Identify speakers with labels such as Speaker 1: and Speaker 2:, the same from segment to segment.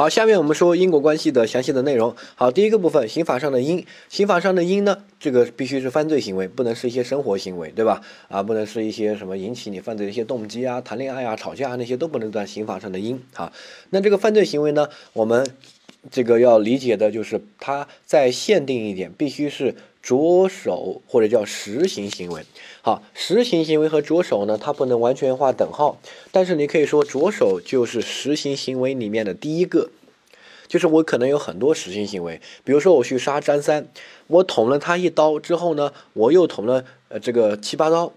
Speaker 1: 好，下面我们说因果关系的详细的内容。好，第一个部分，刑法上的因，刑法上的因呢，这个必须是犯罪行为，不能是一些生活行为，对吧？啊，不能是一些什么引起你犯罪的一些动机啊，谈恋爱啊、吵架啊那些都不能算刑法上的因。啊，那这个犯罪行为呢，我们这个要理解的就是它再限定一点，必须是。着手或者叫实行行为，好，实行行为和着手呢，它不能完全画等号，但是你可以说着手就是实行行为里面的第一个，就是我可能有很多实行行为，比如说我去杀张三，我捅了他一刀之后呢，我又捅了呃这个七八刀。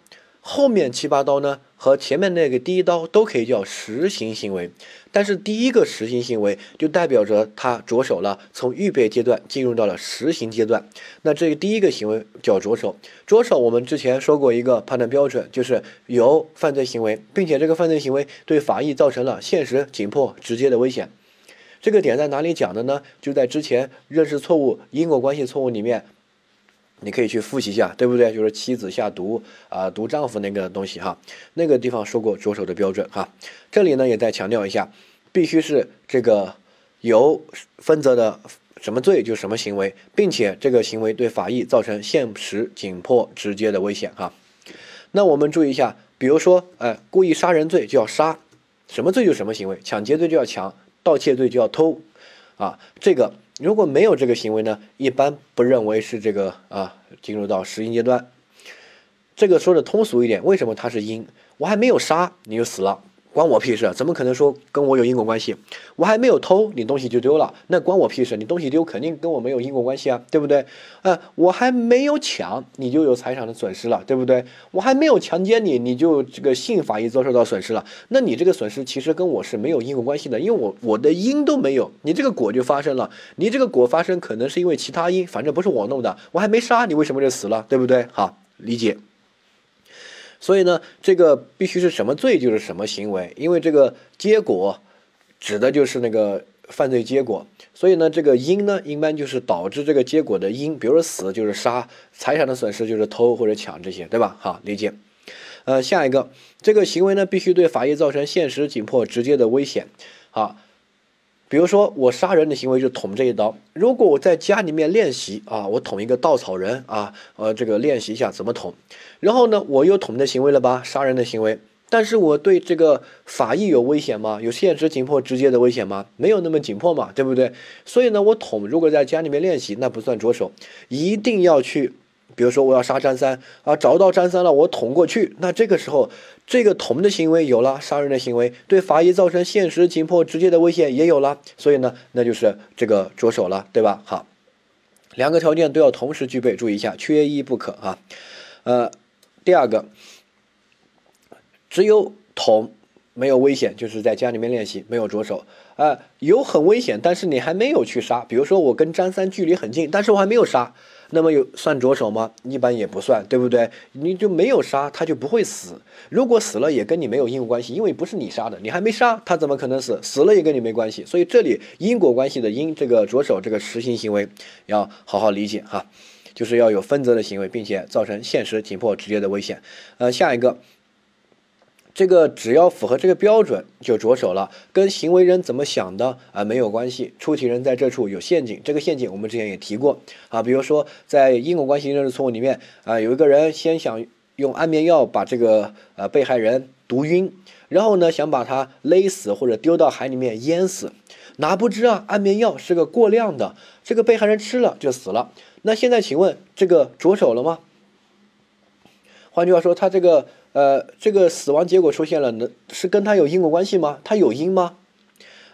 Speaker 1: 后面七八刀呢，和前面那个第一刀都可以叫实行行为，但是第一个实行行为就代表着他着手了，从预备阶段进入到了实行阶段。那这个第一个行为叫着手，着手我们之前说过一个判断标准，就是有犯罪行为，并且这个犯罪行为对法益造成了现实、紧迫、直接的危险。这个点在哪里讲的呢？就在之前认识错误、因果关系错误里面。你可以去复习一下，对不对？就是妻子下毒啊，毒丈夫那个东西哈，那个地方说过着手的标准哈。这里呢也再强调一下，必须是这个由分则的什么罪就什么行为，并且这个行为对法益造成现实、紧迫、直接的危险哈。那我们注意一下，比如说，哎，故意杀人罪就要杀，什么罪就什么行为，抢劫罪就要抢，盗窃罪就要偷，啊，这个。如果没有这个行为呢，一般不认为是这个啊进入到实行阶段。这个说的通俗一点，为什么它是因？我还没有杀你就死了。关我屁事！怎么可能说跟我有因果关系？我还没有偷，你东西就丢了，那关我屁事！你东西丢肯定跟我没有因果关系啊，对不对？呃，我还没有抢，你就有财产的损失了，对不对？我还没有强奸你，你就这个性法益遭受到损失了，那你这个损失其实跟我是没有因果关系的，因为我我的因都没有，你这个果就发生了，你这个果发生可能是因为其他因，反正不是我弄的，我还没杀你，为什么就死了，对不对？好，理解。所以呢，这个必须是什么罪就是什么行为，因为这个结果指的就是那个犯罪结果。所以呢，这个因呢，一般就是导致这个结果的因，比如说死就是杀，财产的损失就是偷或者抢这些，对吧？好，理解。呃，下一个，这个行为呢，必须对法益造成现实、紧迫、直接的危险。好。比如说我杀人的行为就捅这一刀，如果我在家里面练习啊，我捅一个稻草人啊，呃，这个练习一下怎么捅，然后呢，我又捅的行为了吧，杀人的行为，但是我对这个法益有危险吗？有现实、紧迫、直接的危险吗？没有那么紧迫嘛，对不对？所以呢，我捅如果在家里面练习，那不算着手，一定要去。比如说我要杀张三啊，找到张三了，我捅过去，那这个时候这个捅的行为有了，杀人的行为对法医造成现实、紧迫、直接的危险也有了，所以呢，那就是这个着手了，对吧？好，两个条件都要同时具备，注意一下，缺一不可啊。呃，第二个，只有捅没有危险，就是在家里面练习没有着手啊，有很危险，但是你还没有去杀，比如说我跟张三距离很近，但是我还没有杀。那么有算着手吗？一般也不算，对不对？你就没有杀，他就不会死。如果死了，也跟你没有因果关系，因为不是你杀的，你还没杀，他怎么可能死？死了也跟你没关系。所以这里因果关系的因，这个着手这个实行行为要好好理解哈，就是要有分则的行为，并且造成现实、紧迫、直接的危险。呃，下一个。这个只要符合这个标准就着手了，跟行为人怎么想的啊没有关系。出题人在这处有陷阱，这个陷阱我们之前也提过啊，比如说在因果关系认识错误里面啊，有一个人先想用安眠药把这个呃被害人毒晕，然后呢想把他勒死或者丢到海里面淹死，哪不知啊安眠药是个过量的，这个被害人吃了就死了。那现在请问这个着手了吗？换句话说，他这个。呃，这个死亡结果出现了，能是跟他有因果关系吗？他有因吗？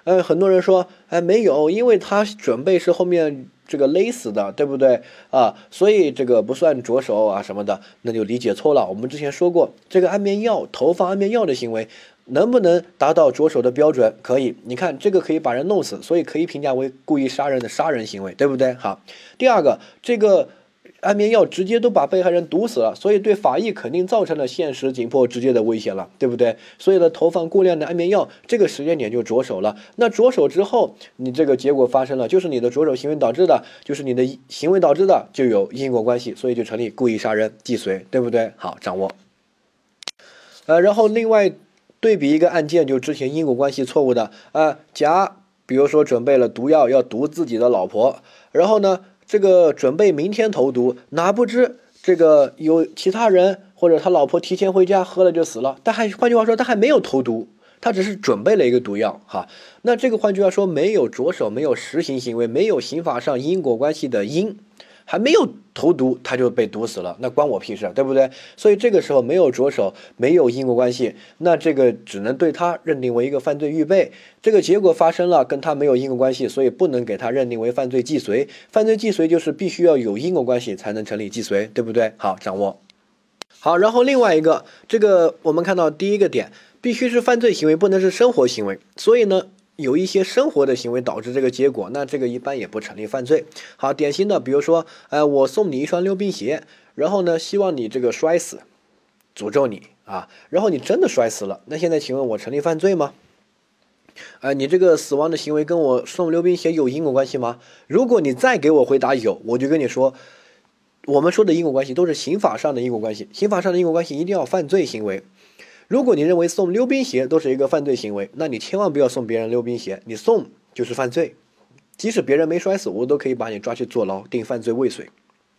Speaker 1: 呃，很多人说，哎，没有，因为他准备是后面这个勒死的，对不对啊？所以这个不算着手啊什么的，那就理解错了。我们之前说过，这个安眠药投放安眠药的行为能不能达到着手的标准？可以，你看这个可以把人弄死，所以可以评价为故意杀人的杀人行为，对不对？好，第二个这个。安眠药直接都把被害人毒死了，所以对法医肯定造成了现实、紧迫、直接的危险了，对不对？所以呢，投放过量的安眠药，这个时间点就着手了。那着手之后，你这个结果发生了，就是你的着手行为导致的，就是你的行为导致的，就有因果关系，所以就成立故意杀人既遂，对不对？好，掌握。呃，然后另外对比一个案件，就之前因果关系错误的，呃，甲。比如说准备了毒药要毒自己的老婆，然后呢，这个准备明天投毒，哪不知这个有其他人或者他老婆提前回家喝了就死了，但还换句话说，他还没有投毒。他只是准备了一个毒药，哈，那这个换句话说，没有着手，没有实行行为，没有刑法上因果关系的因，还没有投毒，他就被毒死了，那关我屁事，对不对？所以这个时候没有着手，没有因果关系，那这个只能对他认定为一个犯罪预备，这个结果发生了，跟他没有因果关系，所以不能给他认定为犯罪既遂。犯罪既遂就是必须要有因果关系才能成立既遂，对不对？好，掌握。好，然后另外一个，这个我们看到第一个点。必须是犯罪行为，不能是生活行为。所以呢，有一些生活的行为导致这个结果，那这个一般也不成立犯罪。好，典型的，比如说，呃，我送你一双溜冰鞋，然后呢，希望你这个摔死，诅咒你啊，然后你真的摔死了，那现在请问我成立犯罪吗？呃，你这个死亡的行为跟我送溜冰鞋有因果关系吗？如果你再给我回答有，我就跟你说，我们说的因果关系都是刑法上的因果关系，刑法上的因果关系一定要犯罪行为。如果你认为送溜冰鞋都是一个犯罪行为，那你千万不要送别人溜冰鞋，你送就是犯罪。即使别人没摔死，我都可以把你抓去坐牢，定犯罪未遂，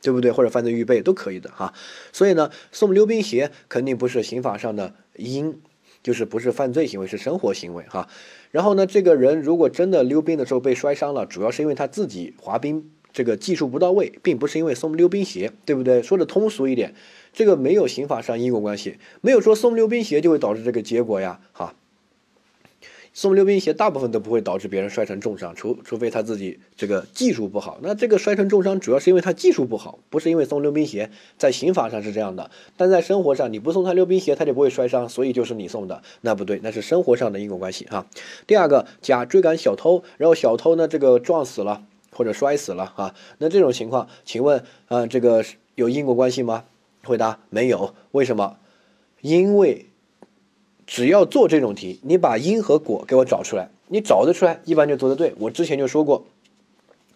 Speaker 1: 对不对？或者犯罪预备都可以的哈。所以呢，送溜冰鞋肯定不是刑法上的因，就是不是犯罪行为，是生活行为哈。然后呢，这个人如果真的溜冰的时候被摔伤了，主要是因为他自己滑冰这个技术不到位，并不是因为送溜冰鞋，对不对？说的通俗一点。这个没有刑法上因果关系，没有说送溜冰鞋就会导致这个结果呀，哈。送溜冰鞋大部分都不会导致别人摔成重伤，除除非他自己这个技术不好。那这个摔成重伤主要是因为他技术不好，不是因为送溜冰鞋。在刑法上是这样的，但在生活上你不送他溜冰鞋，他就不会摔伤，所以就是你送的，那不对，那是生活上的因果关系哈。第二个，甲追赶小偷，然后小偷呢这个撞死了或者摔死了啊，那这种情况，请问啊这个有因果关系吗？回答没有，为什么？因为只要做这种题，你把因和果给我找出来，你找得出来，一般就做得对。我之前就说过，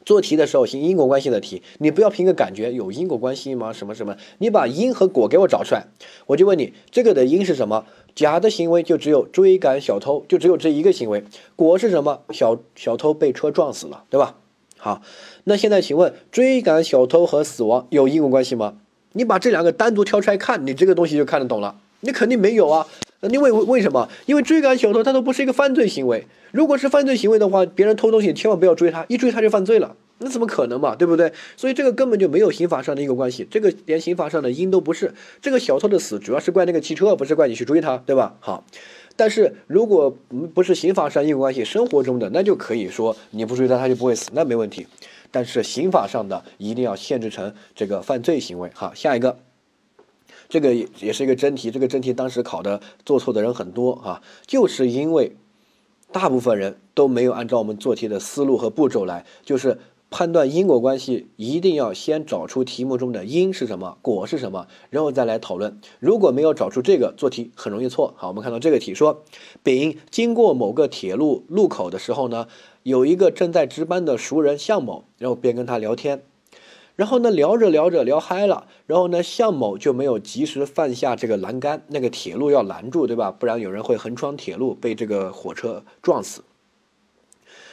Speaker 1: 做题的时候行因果关系的题，你不要凭个感觉，有因果关系吗？什么什么？你把因和果给我找出来，我就问你，这个的因是什么？甲的行为就只有追赶小偷，就只有这一个行为。果是什么？小小偷被车撞死了，对吧？好，那现在请问，追赶小偷和死亡有因果关系吗？你把这两个单独挑出来看，你这个东西就看得懂了。你肯定没有啊，因为为什么？因为追赶小偷，它都不是一个犯罪行为。如果是犯罪行为的话，别人偷东西千万不要追他，一追他就犯罪了，那怎么可能嘛？对不对？所以这个根本就没有刑法上的因果关系，这个连刑法上的因都不是。这个小偷的死主要是怪那个汽车，不是怪你去追他，对吧？好，但是如果不是刑法上因果关系，生活中的那就可以说你不追他，他就不会死，那没问题。但是刑法上的一定要限制成这个犯罪行为。好，下一个，这个也是一个真题。这个真题当时考的做错的人很多啊，就是因为大部分人都没有按照我们做题的思路和步骤来，就是判断因果关系，一定要先找出题目中的因是什么，果是什么，然后再来讨论。如果没有找出这个，做题很容易错。好，我们看到这个题说，丙经过某个铁路路口的时候呢。有一个正在值班的熟人向某，然后便跟他聊天，然后呢聊着聊着聊嗨了，然后呢向某就没有及时放下这个栏杆，那个铁路要拦住，对吧？不然有人会横穿铁路被这个火车撞死。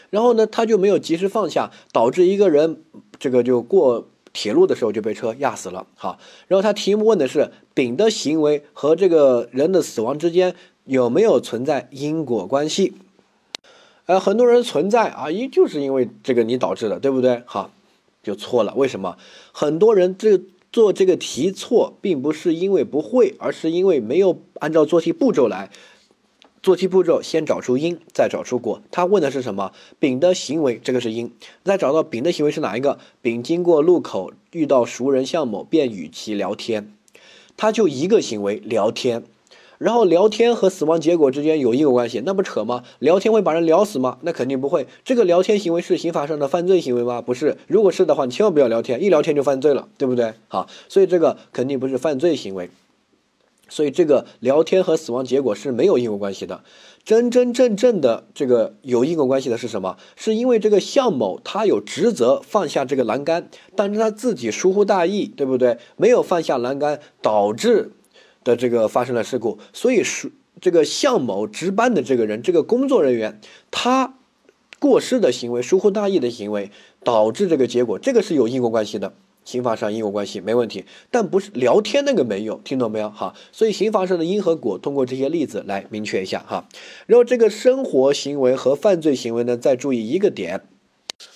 Speaker 1: 然后呢他就没有及时放下，导致一个人这个就过铁路的时候就被车压死了。好，然后他题目问的是丙的行为和这个人的死亡之间有没有存在因果关系？呃，很多人存在啊，一就是因为这个你导致的，对不对？好，就错了。为什么？很多人这做这个题错，并不是因为不会，而是因为没有按照做题步骤来。做题步骤先找出因，再找出果。他问的是什么？丙的行为，这个是因。再找到丙的行为是哪一个？丙经过路口遇到熟人向某，便与其聊天。他就一个行为，聊天。然后聊天和死亡结果之间有因果关系，那不扯吗？聊天会把人聊死吗？那肯定不会。这个聊天行为是刑法上的犯罪行为吗？不是。如果是的话，你千万不要聊天，一聊天就犯罪了，对不对？好，所以这个肯定不是犯罪行为。所以这个聊天和死亡结果是没有因果关系的。真真正正的这个有因果关系的是什么？是因为这个向某他有职责放下这个栏杆，但是他自己疏忽大意，对不对？没有放下栏杆，导致。的这个发生了事故，所以是这个向某值班的这个人，这个工作人员，他过失的行为、疏忽大意的行为导致这个结果，这个是有因果关系的。刑法上因果关系没问题，但不是聊天那个没有，听懂没有？哈，所以刑法上的因和果，通过这些例子来明确一下哈。然后这个生活行为和犯罪行为呢，再注意一个点。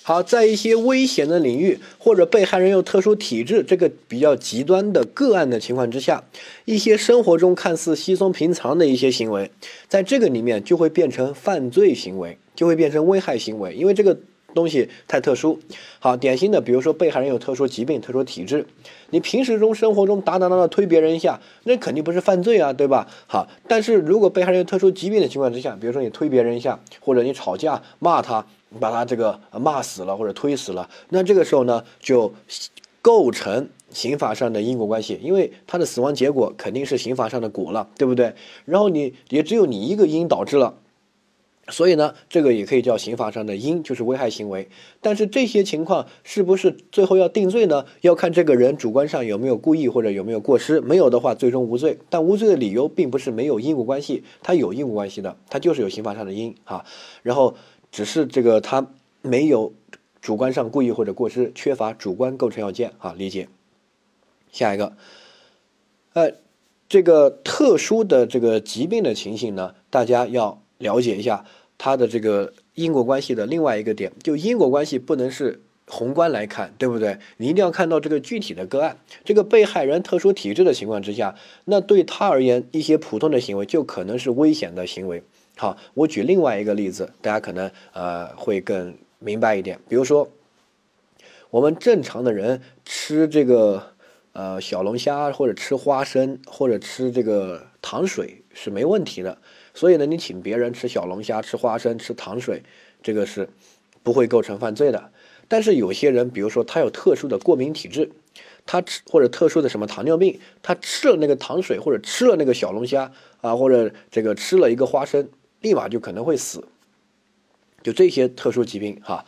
Speaker 1: 好，在一些危险的领域或者被害人有特殊体质这个比较极端的个案的情况之下，一些生活中看似稀松平常的一些行为，在这个里面就会变成犯罪行为，就会变成危害行为，因为这个。东西太特殊，好，典型的，比如说被害人有特殊疾病、特殊体质，你平时中生活中打打闹闹推别人一下，那肯定不是犯罪啊，对吧？好，但是如果被害人有特殊疾病的情况之下，比如说你推别人一下，或者你吵架骂他，把他这个骂死了或者推死了，那这个时候呢，就构成刑法上的因果关系，因为他的死亡结果肯定是刑法上的果了，对不对？然后你也只有你一个因导致了。所以呢，这个也可以叫刑法上的因，就是危害行为。但是这些情况是不是最后要定罪呢？要看这个人主观上有没有故意或者有没有过失。没有的话，最终无罪。但无罪的理由并不是没有因果关系，它有因果关系的，它就是有刑法上的因啊。然后只是这个他没有主观上故意或者过失，缺乏主观构成要件啊。理解。下一个，呃，这个特殊的这个疾病的情形呢，大家要。了解一下它的这个因果关系的另外一个点，就因果关系不能是宏观来看，对不对？你一定要看到这个具体的个案，这个被害人特殊体质的情况之下，那对他而言，一些普通的行为就可能是危险的行为。好，我举另外一个例子，大家可能呃会更明白一点。比如说，我们正常的人吃这个呃小龙虾，或者吃花生，或者吃这个糖水是没问题的。所以呢，你请别人吃小龙虾、吃花生、吃糖水，这个是不会构成犯罪的。但是有些人，比如说他有特殊的过敏体质，他吃或者特殊的什么糖尿病，他吃了那个糖水或者吃了那个小龙虾啊，或者这个吃了一个花生，立马就可能会死。就这些特殊疾病哈，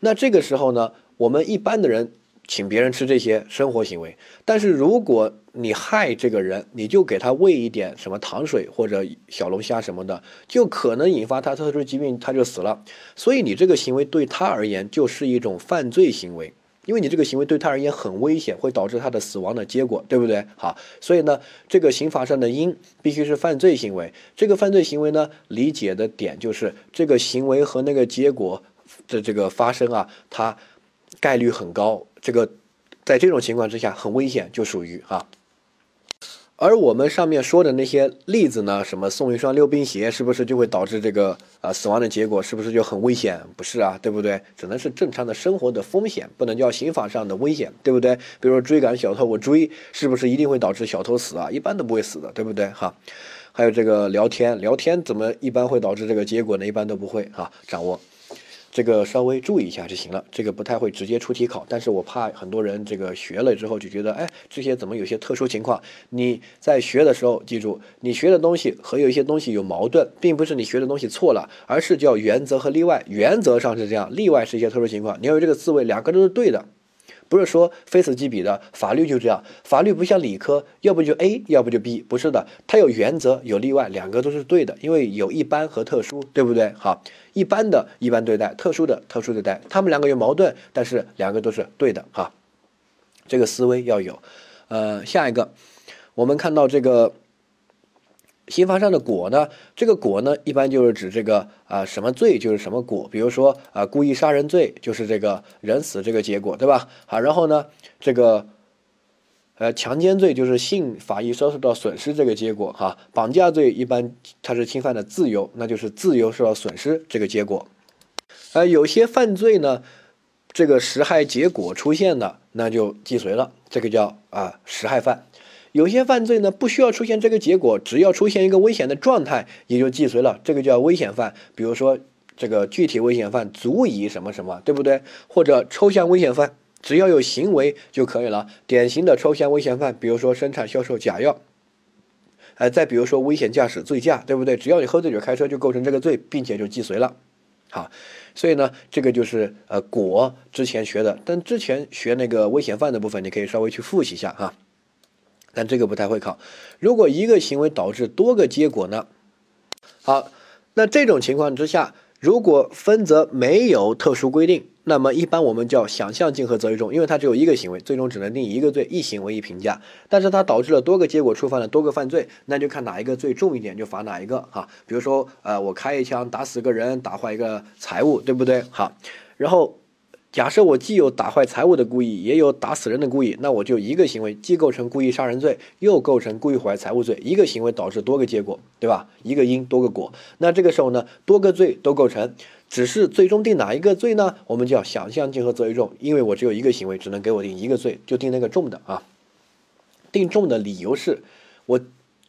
Speaker 1: 那这个时候呢，我们一般的人。请别人吃这些生活行为，但是如果你害这个人，你就给他喂一点什么糖水或者小龙虾什么的，就可能引发他特殊疾病，他就死了。所以你这个行为对他而言就是一种犯罪行为，因为你这个行为对他而言很危险，会导致他的死亡的结果，对不对？好，所以呢，这个刑法上的因必须是犯罪行为。这个犯罪行为呢，理解的点就是这个行为和那个结果的这个发生啊，它概率很高。这个，在这种情况之下很危险，就属于啊。而我们上面说的那些例子呢，什么送一双溜冰鞋，是不是就会导致这个啊死亡的结果？是不是就很危险？不是啊，对不对？只能是正常的生活的风险，不能叫刑法上的危险，对不对？比如说追赶小偷，我追是不是一定会导致小偷死啊？一般都不会死的，对不对？哈。还有这个聊天，聊天怎么一般会导致这个结果呢？一般都不会哈。掌握。这个稍微注意一下就行了，这个不太会直接出题考，但是我怕很多人这个学了之后就觉得，哎，这些怎么有些特殊情况？你在学的时候记住，你学的东西和有一些东西有矛盾，并不是你学的东西错了，而是叫原则和例外。原则上是这样，例外是一些特殊情况。你要有这个思维，两个都是对的。不是说非此即彼的，法律就这样，法律不像理科，要不就 A，要不就 B，不是的，它有原则有例外，两个都是对的，因为有一般和特殊，对不对？好，一般的一般对待，特殊的特殊对待，他们两个有矛盾，但是两个都是对的，哈，这个思维要有。呃，下一个，我们看到这个。刑法上的果呢？这个果呢，一般就是指这个啊什么罪就是什么果。比如说啊，故意杀人罪就是这个人死这个结果，对吧？好，然后呢，这个呃强奸罪就是性法益受到损失这个结果哈。绑架罪一般它是侵犯的自由，那就是自由受到损失这个结果。呃，有些犯罪呢，这个实害结果出现了，那就既遂了，这个叫啊实害犯。有些犯罪呢，不需要出现这个结果，只要出现一个危险的状态，也就既遂了。这个叫危险犯。比如说，这个具体危险犯足以什么什么，对不对？或者抽象危险犯，只要有行为就可以了。典型的抽象危险犯，比如说生产销售假药，呃，再比如说危险驾驶醉驾，对不对？只要你喝醉酒开车，就构成这个罪，并且就既遂了。好，所以呢，这个就是呃果之前学的，但之前学那个危险犯的部分，你可以稍微去复习一下哈。但这个不太会考。如果一个行为导致多个结果呢？好，那这种情况之下，如果分则没有特殊规定，那么一般我们叫想象竞合择一重，因为它只有一个行为，最终只能定一个罪，一行为一评价。但是它导致了多个结果，触犯了多个犯罪，那就看哪一个罪重一点，就罚哪一个哈。比如说，呃，我开一枪打死个人，打坏一个财物，对不对？好，然后。假设我既有打坏财物的故意，也有打死人的故意，那我就一个行为既构成故意杀人罪，又构成故意毁坏财物罪，一个行为导致多个结果，对吧？一个因多个果，那这个时候呢，多个罪都构成，只是最终定哪一个罪呢？我们叫想象竞合择一重，因为我只有一个行为，只能给我定一个罪，就定那个重的啊。定重的理由是，我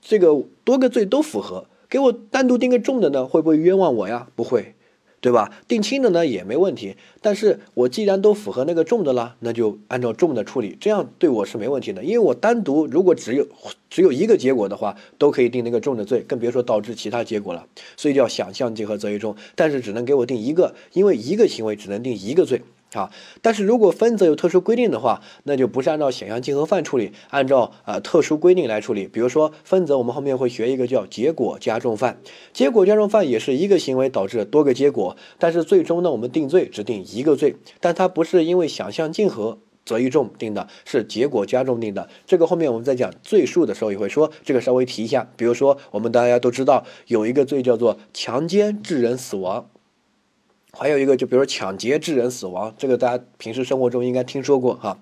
Speaker 1: 这个多个罪都符合，给我单独定个重的呢，会不会冤枉我呀？不会。对吧？定轻的呢也没问题，但是我既然都符合那个重的了，那就按照重的处理，这样对我是没问题的。因为我单独如果只有只有一个结果的话，都可以定那个重的罪，更别说导致其他结果了。所以叫想象结合择一重，但是只能给我定一个，因为一个行为只能定一个罪。啊，但是如果分则有特殊规定的话，那就不是按照想象竞合犯处理，按照呃特殊规定来处理。比如说分则，我们后面会学一个叫结果加重犯，结果加重犯也是一个行为导致多个结果，但是最终呢，我们定罪只定一个罪，但它不是因为想象竞合择一重定的，是结果加重定的。这个后面我们在讲罪数的时候也会说，这个稍微提一下。比如说我们大家都知道有一个罪叫做强奸致人死亡。还有一个，就比如说抢劫致人死亡，这个大家平时生活中应该听说过哈。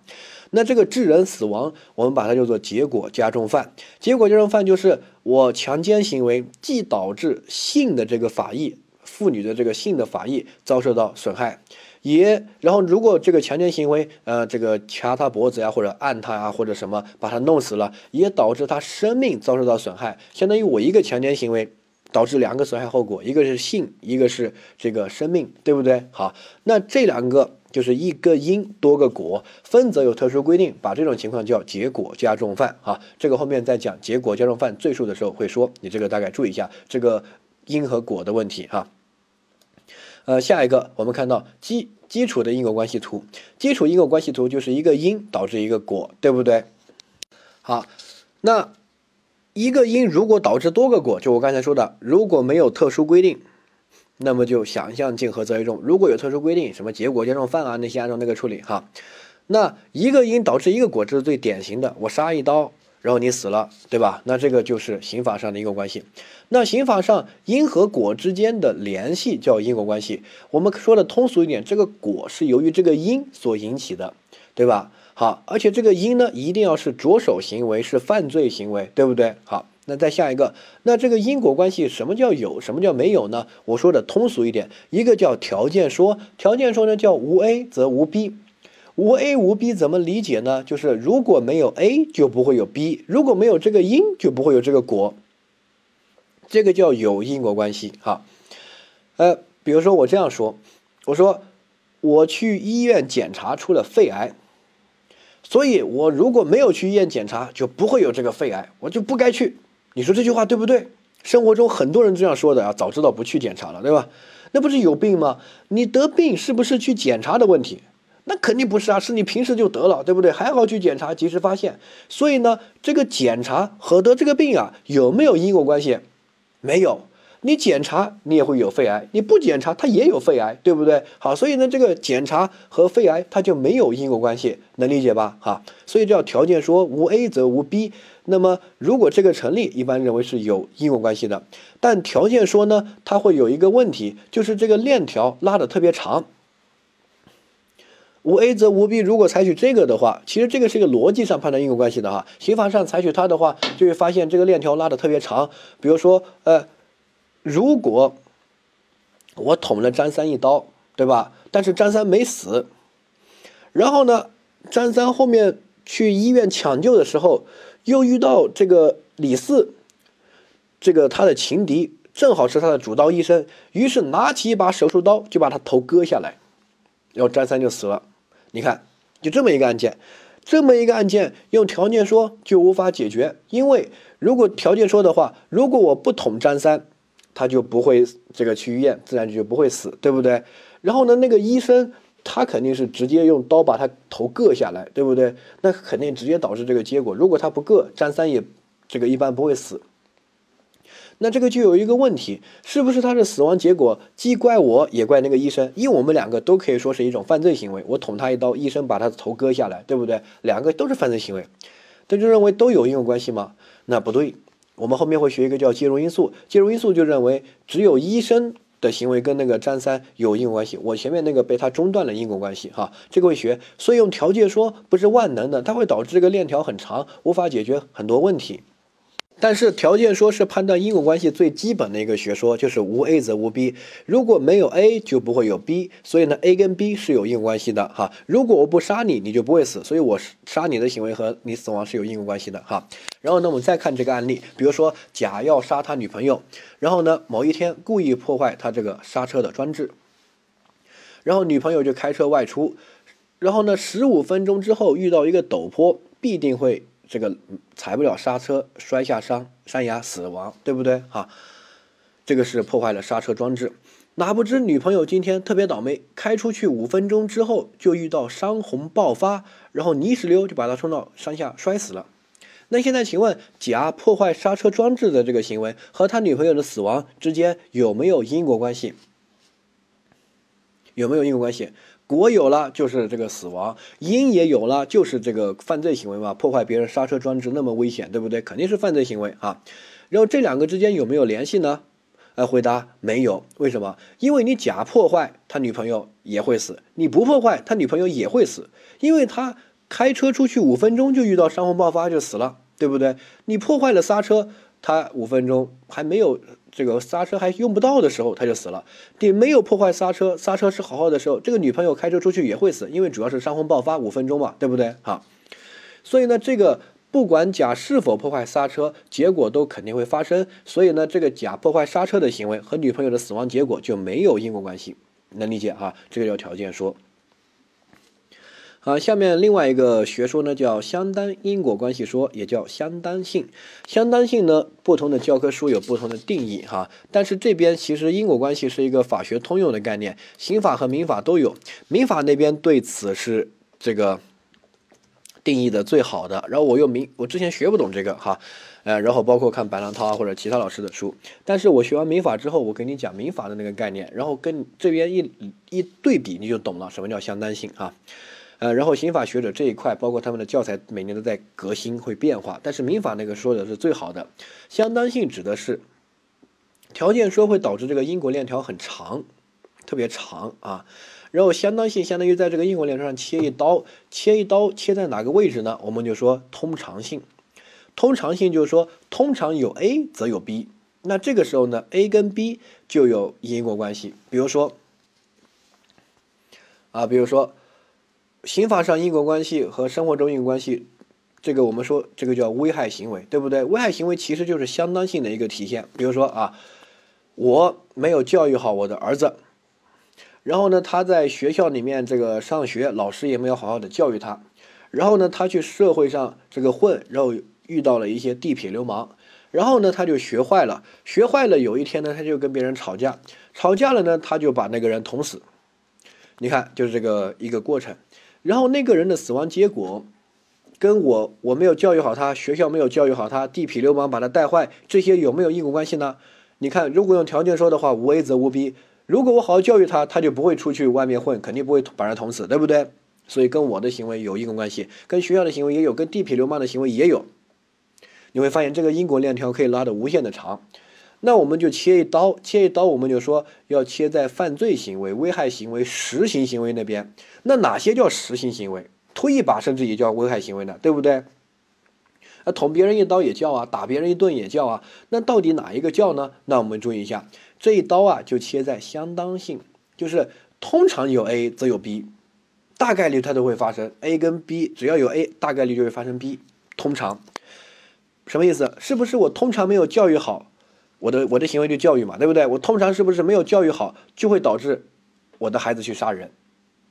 Speaker 1: 那这个致人死亡，我们把它叫做结果加重犯。结果加重犯就是我强奸行为既导致性的这个法益，妇女的这个性的法益遭受到损害，也然后如果这个强奸行为，呃，这个掐她脖子呀，或者按她啊，或者什么把她弄死了，也导致她生命遭受到损害，相当于我一个强奸行为。导致两个损害后果，一个是性，一个是这个生命，对不对？好，那这两个就是一个因多个果，分则有特殊规定，把这种情况叫结果加重犯。哈，这个后面再讲结果加重犯罪数的时候会说，你这个大概注意一下这个因和果的问题。哈，呃，下一个我们看到基基础的因果关系图，基础因果关系图就是一个因导致一个果，对不对？好，那。一个因如果导致多个果，就我刚才说的，如果没有特殊规定，那么就想象竞合择一重。如果有特殊规定，什么结果加重犯啊那些按照那个处理哈。那一个因导致一个果，这是最典型的。我杀一刀，然后你死了，对吧？那这个就是刑法上的因果关系。那刑法上因和果之间的联系叫因果关系。我们说的通俗一点，这个果是由于这个因所引起的，对吧？好，而且这个因呢，一定要是着手行为，是犯罪行为，对不对？好，那再下一个，那这个因果关系什么叫有，什么叫没有呢？我说的通俗一点，一个叫条件说，条件说呢叫无 A 则无 B，无 A 无 B 怎么理解呢？就是如果没有 A 就不会有 B，如果没有这个因就不会有这个果，这个叫有因果关系。好，呃，比如说我这样说，我说我去医院检查出了肺癌。所以，我如果没有去医院检查，就不会有这个肺癌，我就不该去。你说这句话对不对？生活中很多人这样说的啊，早知道不去检查了，对吧？那不是有病吗？你得病是不是去检查的问题？那肯定不是啊，是你平时就得了，对不对？还好去检查，及时发现。所以呢，这个检查和得这个病啊，有没有因果关系？没有。你检查你也会有肺癌，你不检查它也有肺癌，对不对？好，所以呢，这个检查和肺癌它就没有因果关系，能理解吧？哈，所以叫条件说无 A 则无 B。那么如果这个成立，一般认为是有因果关系的。但条件说呢，它会有一个问题，就是这个链条拉的特别长。无 A 则无 B，如果采取这个的话，其实这个是一个逻辑上判断因果关系的哈。刑法上采取它的话，就会发现这个链条拉的特别长。比如说，呃。如果我捅了张三一刀，对吧？但是张三没死，然后呢，张三后面去医院抢救的时候，又遇到这个李四，这个他的情敌正好是他的主刀医生，于是拿起一把手术刀就把他头割下来，然后张三就死了。你看，就这么一个案件，这么一个案件用条件说就无法解决，因为如果条件说的话，如果我不捅张三。他就不会这个去医院，自然就不会死，对不对？然后呢，那个医生他肯定是直接用刀把他头割下来，对不对？那肯定直接导致这个结果。如果他不割，张三也这个一般不会死。那这个就有一个问题，是不是他的死亡结果既怪我也怪那个医生？因为我们两个都可以说是一种犯罪行为，我捅他一刀，医生把他的头割下来，对不对？两个都是犯罪行为，他就认为都有因果关系吗？那不对，我们后面会学一个叫介入因素，介入因素就认为只有医生。的行为跟那个张三有因果关系，我前面那个被他中断了因果关系哈，这个会学，所以用条件说不是万能的，它会导致这个链条很长，无法解决很多问题。但是条件说是判断因果关系最基本的一个学说，就是无 A 则无 B，如果没有 A 就不会有 B，所以呢 A 跟 B 是有因果关系的哈。如果我不杀你，你就不会死，所以我杀你的行为和你死亡是有因果关系的哈。然后呢，我们再看这个案例，比如说甲要杀他女朋友，然后呢某一天故意破坏他这个刹车的装置，然后女朋友就开车外出，然后呢十五分钟之后遇到一个陡坡，必定会。这个踩不了刹车，摔下山山崖死亡，对不对？哈，这个是破坏了刹车装置。哪不知女朋友今天特别倒霉，开出去五分钟之后就遇到山洪爆发，然后泥石流就把他冲到山下摔死了。那现在请问，甲破坏刹车装置的这个行为和他女朋友的死亡之间有没有因果关系？有没有因果关系？果有了就是这个死亡，因也有了就是这个犯罪行为嘛，破坏别人刹车装置那么危险，对不对？肯定是犯罪行为啊。然后这两个之间有没有联系呢？呃，回答没有。为什么？因为你甲破坏，他女朋友也会死；你不破坏，他女朋友也会死。因为他开车出去五分钟就遇到山洪爆发就死了，对不对？你破坏了刹车，他五分钟还没有。这个刹车还用不到的时候，他就死了。你没有破坏刹车，刹车是好好的时候，这个女朋友开车出去也会死，因为主要是山洪爆发五分钟嘛，对不对？好，所以呢，这个不管甲是否破坏刹车，结果都肯定会发生。所以呢，这个甲破坏刹车的行为和女朋友的死亡结果就没有因果关系，能理解哈？这个叫条件说。好，下面另外一个学说呢，叫相当因果关系说，也叫相当性。相当性呢，不同的教科书有不同的定义哈。但是这边其实因果关系是一个法学通用的概念，刑法和民法都有。民法那边对此是这个定义的最好的。然后我又民，我之前学不懂这个哈，呃，然后包括看白浪涛啊或者其他老师的书。但是我学完民法之后，我给你讲民法的那个概念，然后跟这边一一对比，你就懂了什么叫相当性啊。呃，然后刑法学者这一块，包括他们的教材，每年都在革新，会变化。但是民法那个说的是最好的，相当性指的是条件说会导致这个因果链条很长，特别长啊。然后相当性相当于在这个因果链条上切一刀，切一刀切在哪个位置呢？我们就说通常性。通常性就是说，通常有 A 则有 B，那这个时候呢，A 跟 B 就有因果关系。比如说啊，比如说。刑法上因果关系和生活中因果关系，这个我们说这个叫危害行为，对不对？危害行为其实就是相当性的一个体现。比如说啊，我没有教育好我的儿子，然后呢，他在学校里面这个上学，老师也没有好好的教育他，然后呢，他去社会上这个混，然后遇到了一些地痞流氓，然后呢，他就学坏了，学坏了，有一天呢，他就跟别人吵架，吵架了呢，他就把那个人捅死。你看，就是这个一个过程。然后那个人的死亡结果，跟我我没有教育好他，学校没有教育好他，地痞流氓把他带坏，这些有没有因果关系呢？你看，如果用条件说的话，无 A 则无 B。如果我好好教育他，他就不会出去外面混，肯定不会把人捅死，对不对？所以跟我的行为有因果关系，跟学校的行为也有，跟地痞流氓的行为也有。你会发现这个因果链条可以拉得无限的长。那我们就切一刀，切一刀，我们就说要切在犯罪行为、危害行为、实行行为那边。那哪些叫实行行为？推一把甚至也叫危害行为呢？对不对？啊，捅别人一刀也叫啊，打别人一顿也叫啊。那到底哪一个叫呢？那我们注意一下，这一刀啊就切在相当性，就是通常有 A 则有 B，大概率它都会发生 A 跟 B，只要有 A，大概率就会发生 B。通常什么意思？是不是我通常没有教育好？我的我的行为就教育嘛，对不对？我通常是不是没有教育好，就会导致我的孩子去杀人？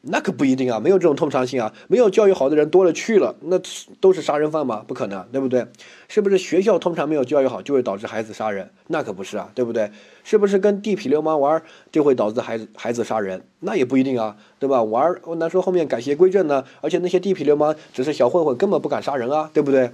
Speaker 1: 那可不一定啊，没有这种通常性啊。没有教育好的人多了去了，那都是杀人犯吗？不可能，对不对？是不是学校通常没有教育好，就会导致孩子杀人？那可不是啊，对不对？是不是跟地痞流氓玩就会导致孩子孩子杀人？那也不一定啊，对吧？玩难说后面改邪归正呢？而且那些地痞流氓只是小混混，根本不敢杀人啊，对不对？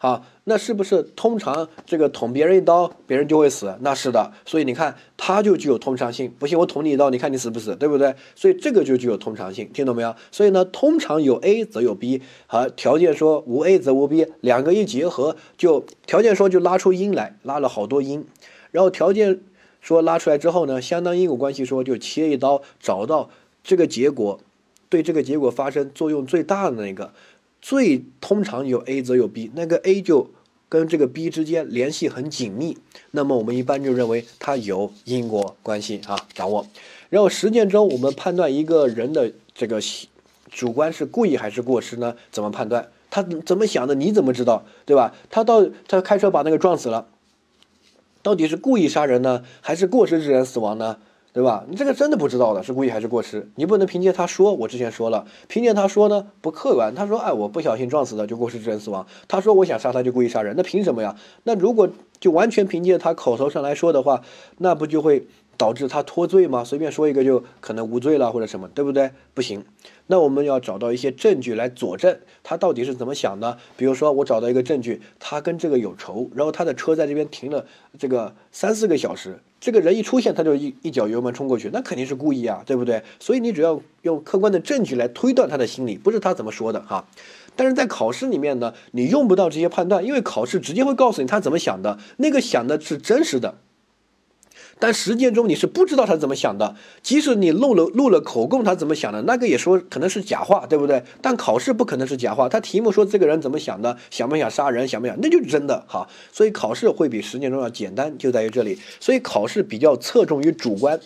Speaker 1: 好，那是不是通常这个捅别人一刀，别人就会死？那是的，所以你看，它就具有通常性。不信我捅你一刀，你看你死不死，对不对？所以这个就具有通常性，听懂没有？所以呢，通常有 A 则有 B，好，条件说无 A 则无 B，两个一结合，就条件说就拉出因来，拉了好多因，然后条件说拉出来之后呢，相当因果关系说就切一刀，找到这个结果，对这个结果发生作用最大的那个。最通常有 A 则有 B，那个 A 就跟这个 B 之间联系很紧密，那么我们一般就认为它有因果关系啊，掌握。然后实践中我们判断一个人的这个主观是故意还是过失呢？怎么判断？他怎么想的？你怎么知道？对吧？他到他开车把那个撞死了，到底是故意杀人呢，还是过失致人死亡呢？对吧？你这个真的不知道的，是故意还是过失？你不能凭借他说，我之前说了，凭借他说呢不客观。他说，哎，我不小心撞死的就过失致人死亡。他说我想杀他就故意杀人，那凭什么呀？那如果就完全凭借他口头上来说的话，那不就会？导致他脱罪吗？随便说一个就可能无罪了，或者什么，对不对？不行，那我们要找到一些证据来佐证他到底是怎么想的。比如说，我找到一个证据，他跟这个有仇，然后他的车在这边停了这个三四个小时，这个人一出现他就一一脚油门冲过去，那肯定是故意啊，对不对？所以你只要用客观的证据来推断他的心理，不是他怎么说的哈。但是在考试里面呢，你用不到这些判断，因为考试直接会告诉你他怎么想的，那个想的是真实的。但实践中你是不知道他怎么想的，即使你录了录了口供，他怎么想的，那个也说可能是假话，对不对？但考试不可能是假话，他题目说这个人怎么想的，想不想杀人，想不想，那就是真的哈。所以考试会比实践中要简单，就在于这里。所以考试比较侧重于主观，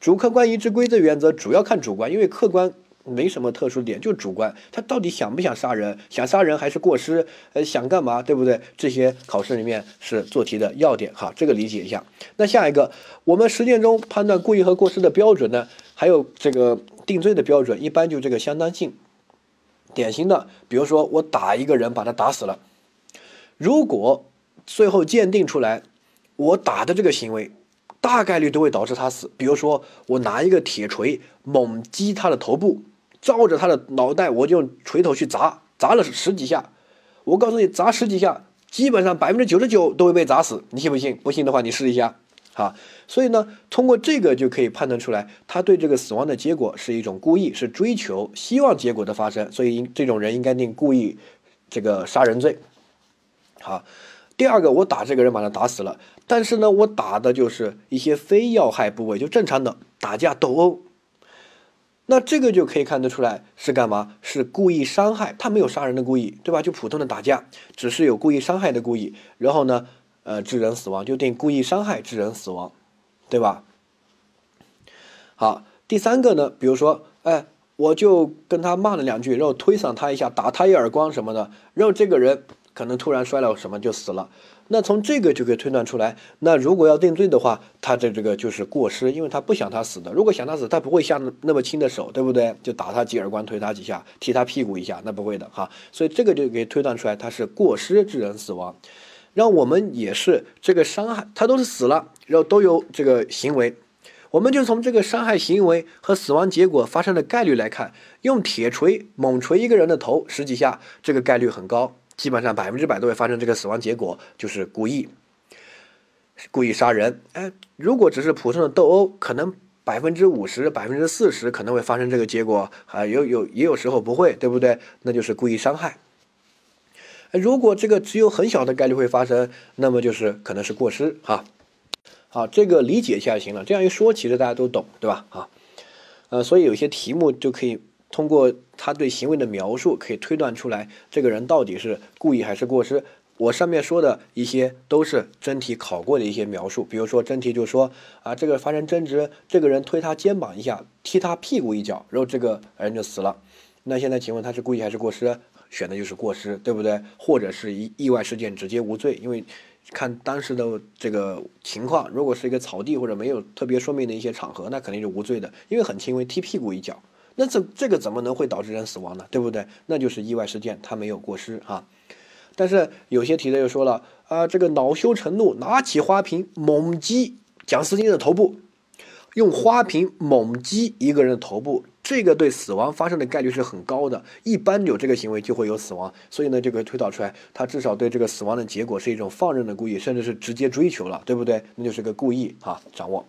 Speaker 1: 主客观一致规则原则主要看主观，因为客观。没什么特殊点，就主观，他到底想不想杀人？想杀人还是过失？呃，想干嘛？对不对？这些考试里面是做题的要点，哈，这个理解一下。那下一个，我们实践中判断故意和过失的标准呢？还有这个定罪的标准，一般就这个相当性。典型的，比如说我打一个人，把他打死了，如果最后鉴定出来，我打的这个行为。大概率都会导致他死。比如说，我拿一个铁锤猛击他的头部，照着他的脑袋，我就用锤头去砸，砸了十几下。我告诉你，砸十几下，基本上百分之九十九都会被砸死。你信不信？不信的话，你试一下。好，所以呢，通过这个就可以判断出来，他对这个死亡的结果是一种故意，是追求希望结果的发生。所以，这种人应该定故意这个杀人罪。好。第二个，我打这个人把他打死了，但是呢，我打的就是一些非要害部位，就正常的打架斗殴。那这个就可以看得出来是干嘛？是故意伤害，他没有杀人的故意，对吧？就普通的打架，只是有故意伤害的故意，然后呢，呃，致人死亡就定故意伤害致人死亡，对吧？好，第三个呢，比如说，哎，我就跟他骂了两句，然后推搡他一下，打他一耳光什么的，然后这个人。可能突然摔了什么就死了，那从这个就可以推断出来，那如果要定罪的话，他的这个就是过失，因为他不想他死的。如果想他死，他不会下那么轻的手，对不对？就打他几耳光，推他几下，踢他屁股一下，那不会的哈。所以这个就可以推断出来，他是过失致人死亡。让我们也是这个伤害，他都是死了，然后都有这个行为，我们就从这个伤害行为和死亡结果发生的概率来看，用铁锤猛锤一个人的头十几下，这个概率很高。基本上百分之百都会发生这个死亡结果，就是故意故意杀人。哎，如果只是普通的斗殴，可能百分之五十、百分之四十可能会发生这个结果，啊，有有也有时候不会，对不对？那就是故意伤害。如果这个只有很小的概率会发生，那么就是可能是过失哈。好，这个理解一下就行了。这样一说，其实大家都懂，对吧？啊，呃，所以有些题目就可以。通过他对行为的描述，可以推断出来这个人到底是故意还是过失。我上面说的一些都是真题考过的一些描述，比如说真题就说啊，这个发生争执，这个人推他肩膀一下，踢他屁股一脚，然后这个人就死了。那现在请问他是故意还是过失？选的就是过失，对不对？或者是意意外事件直接无罪，因为看当时的这个情况，如果是一个草地或者没有特别说明的一些场合，那肯定是无罪的，因为很轻微，踢屁股一脚。那这这个怎么能会导致人死亡呢？对不对？那就是意外事件，他没有过失啊。但是有些题的又说了啊，这个恼羞成怒，拿起花瓶猛击蒋思金的头部，用花瓶猛击一个人的头部，这个对死亡发生的概率是很高的。一般有这个行为就会有死亡，所以呢，就可以推导出来，他至少对这个死亡的结果是一种放任的故意，甚至是直接追求了，对不对？那就是个故意啊，掌握。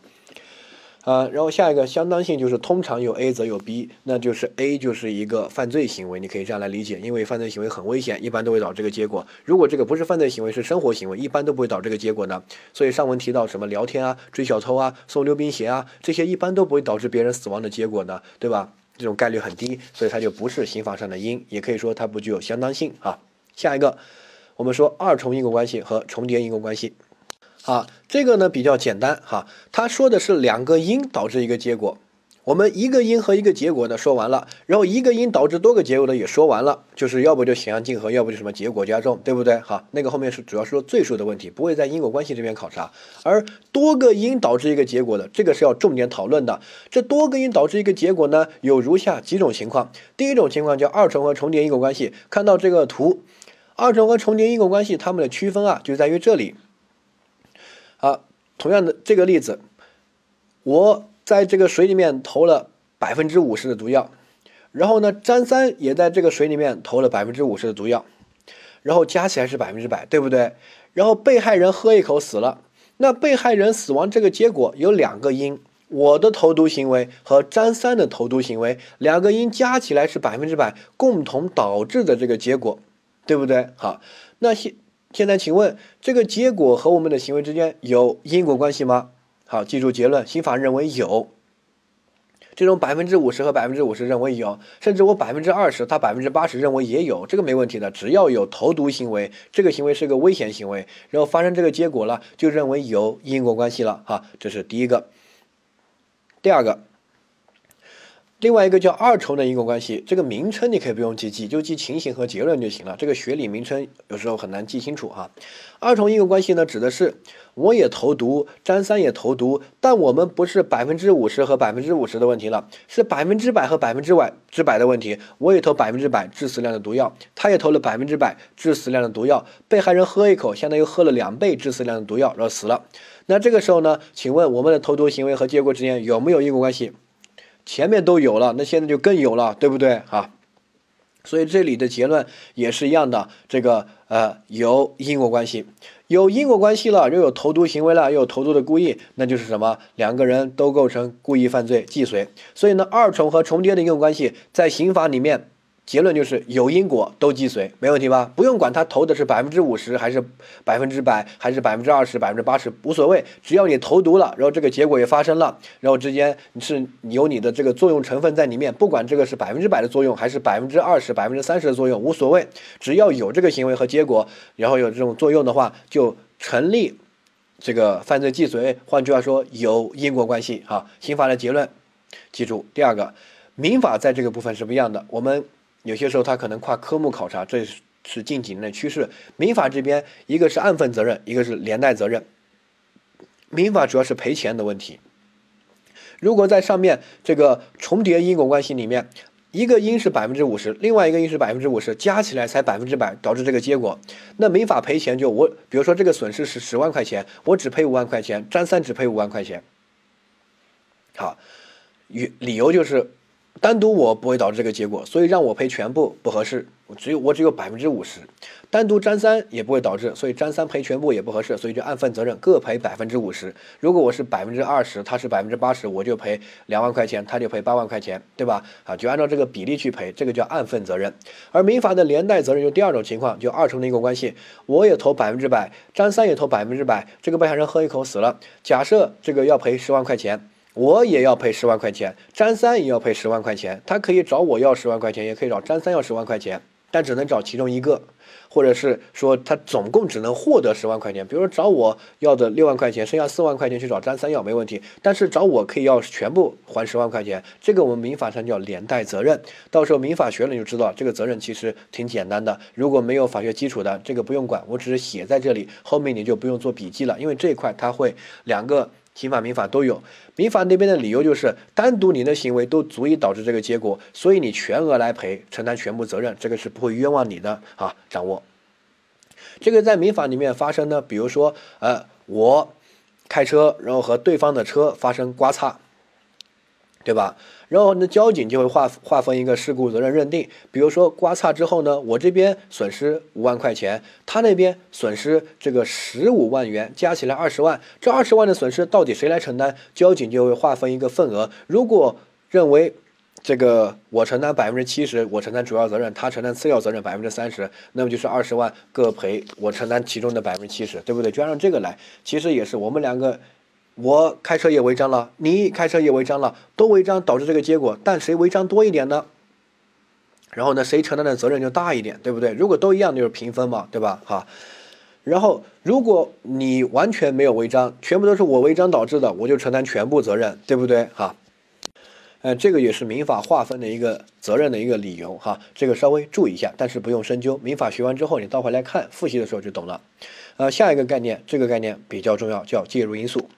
Speaker 1: 啊，然后下一个相当性就是通常有 A 则有 B，那就是 A 就是一个犯罪行为，你可以这样来理解，因为犯罪行为很危险，一般都会导致这个结果。如果这个不是犯罪行为，是生活行为，一般都不会导致这个结果的。所以上文提到什么聊天啊、追小偷啊、送溜冰鞋啊，这些一般都不会导致别人死亡的结果的，对吧？这种概率很低，所以它就不是刑法上的因，也可以说它不具有相当性啊。下一个，我们说二重因果关系和重叠因果关系。啊，这个呢比较简单哈，他说的是两个因导致一个结果，我们一个因和一个结果呢说完了，然后一个因导致多个结果的也说完了，就是要不就显象竞合，要不就什么结果加重，对不对？哈，那个后面是主要是说罪数的问题，不会在因果关系这边考察，而多个因导致一个结果的，这个是要重点讨论的。这多个因导致一个结果呢，有如下几种情况，第一种情况叫二重和重叠因果关系，看到这个图，二重和重叠因果关系它们的区分啊，就在于这里。同样的这个例子，我在这个水里面投了百分之五十的毒药，然后呢，张三也在这个水里面投了百分之五十的毒药，然后加起来是百分之百，对不对？然后被害人喝一口死了，那被害人死亡这个结果有两个因，我的投毒行为和张三的投毒行为两个因加起来是百分之百，共同导致的这个结果，对不对？好，那现。在请问，这个结果和我们的行为之间有因果关系吗？好，记住结论，刑法认为有。这种百分之五十和百分之五十认为有，甚至我百分之二十，他百分之八十认为也有，这个没问题的。只要有投毒行为，这个行为是个危险行为，然后发生这个结果了，就认为有因果关系了。哈，这是第一个。第二个。另外一个叫二重的因果关系，这个名称你可以不用记记，就记情形和结论就行了。这个学理名称有时候很难记清楚哈。二重因果关系呢，指的是我也投毒，张三也投毒，但我们不是百分之五十和百分之五十的问题了，是百分之百和百分之百之百的问题。我也投百分之百致死量的毒药，他也投了百分之百致死量的毒药，被害人喝一口，相当于喝了两倍致死量的毒药，然后死了。那这个时候呢，请问我们的投毒行为和结果之间有没有因果关系？前面都有了，那现在就更有了，对不对啊？所以这里的结论也是一样的，这个呃有因果关系，有因果关系了，又有投毒行为了，又有投毒的故意，那就是什么？两个人都构成故意犯罪既遂。所以呢，二重和重叠的因果关系在刑法里面。结论就是有因果都既遂，没问题吧？不用管他投的是百分之五十还是百分之百，还是百分之二十、百分之八十，无所谓。只要你投毒了，然后这个结果也发生了，然后之间是有你的这个作用成分在里面，不管这个是百分之百的作用还是百分之二十、百分之三十的作用，无所谓。只要有这个行为和结果，然后有这种作用的话，就成立这个犯罪既遂。换句话说，有因果关系。哈，刑法的结论，记住第二个，民法在这个部分是不一样的。我们。有些时候他可能跨科目考察，这是近几年的趋势。民法这边一个是案份责任，一个是连带责任。民法主要是赔钱的问题。如果在上面这个重叠因果关系里面，一个因是百分之五十，另外一个因是百分之五十，加起来才百分之百，导致这个结果，那民法赔钱就我，比如说这个损失是十万块钱，我只赔五万块钱，张三只赔五万块钱。好，与理由就是。单独我不会导致这个结果，所以让我赔全部不合适。我只有我只有百分之五十，单独张三也不会导致，所以张三赔全部也不合适，所以就按份责任各赔百分之五十。如果我是百分之二十，他是百分之八十，我就赔两万块钱，他就赔八万块钱，对吧？啊，就按照这个比例去赔，这个叫按份责任。而民法的连带责任就第二种情况，就二重的因果关系，我也投百分之百，张三也投百分之百，这个被害人喝一口死了，假设这个要赔十万块钱。我也要赔十万块钱，张三也要赔十万块钱。他可以找我要十万块钱，也可以找张三要十万块钱，但只能找其中一个，或者是说他总共只能获得十万块钱。比如说找我要的六万块钱，剩下四万块钱去找张三要没问题，但是找我可以要全部还十万块钱。这个我们民法上叫连带责任，到时候民法学了你就知道这个责任其实挺简单的。如果没有法学基础的，这个不用管，我只是写在这里，后面你就不用做笔记了，因为这一块它会两个。刑法、民法都有，民法那边的理由就是单独你的行为都足以导致这个结果，所以你全额来赔，承担全部责任，这个是不会冤枉你的啊。掌握这个在民法里面发生呢，比如说呃，我开车然后和对方的车发生刮擦，对吧？然后呢，交警就会划划分一个事故责任认定，比如说刮擦之后呢，我这边损失五万块钱，他那边损失这个十五万元，加起来二十万，这二十万的损失到底谁来承担？交警就会划分一个份额，如果认为这个我承担百分之七十，我承担主要责任，他承担次要责任百分之三十，那么就是二十万各赔，我承担其中的百分之七十，对不对？就按照这个来，其实也是我们两个。我开车也违章了，你开车也违章了，都违章导致这个结果，但谁违章多一点呢？然后呢，谁承担的责任就大一点，对不对？如果都一样，就是平分嘛，对吧？哈。然后如果你完全没有违章，全部都是我违章导致的，我就承担全部责任，对不对？哈。呃，这个也是民法划分的一个责任的一个理由哈，这个稍微注意一下，但是不用深究。民法学完之后，你倒回来看复习的时候就懂了。呃，下一个概念，这个概念比较重要，叫介入因素。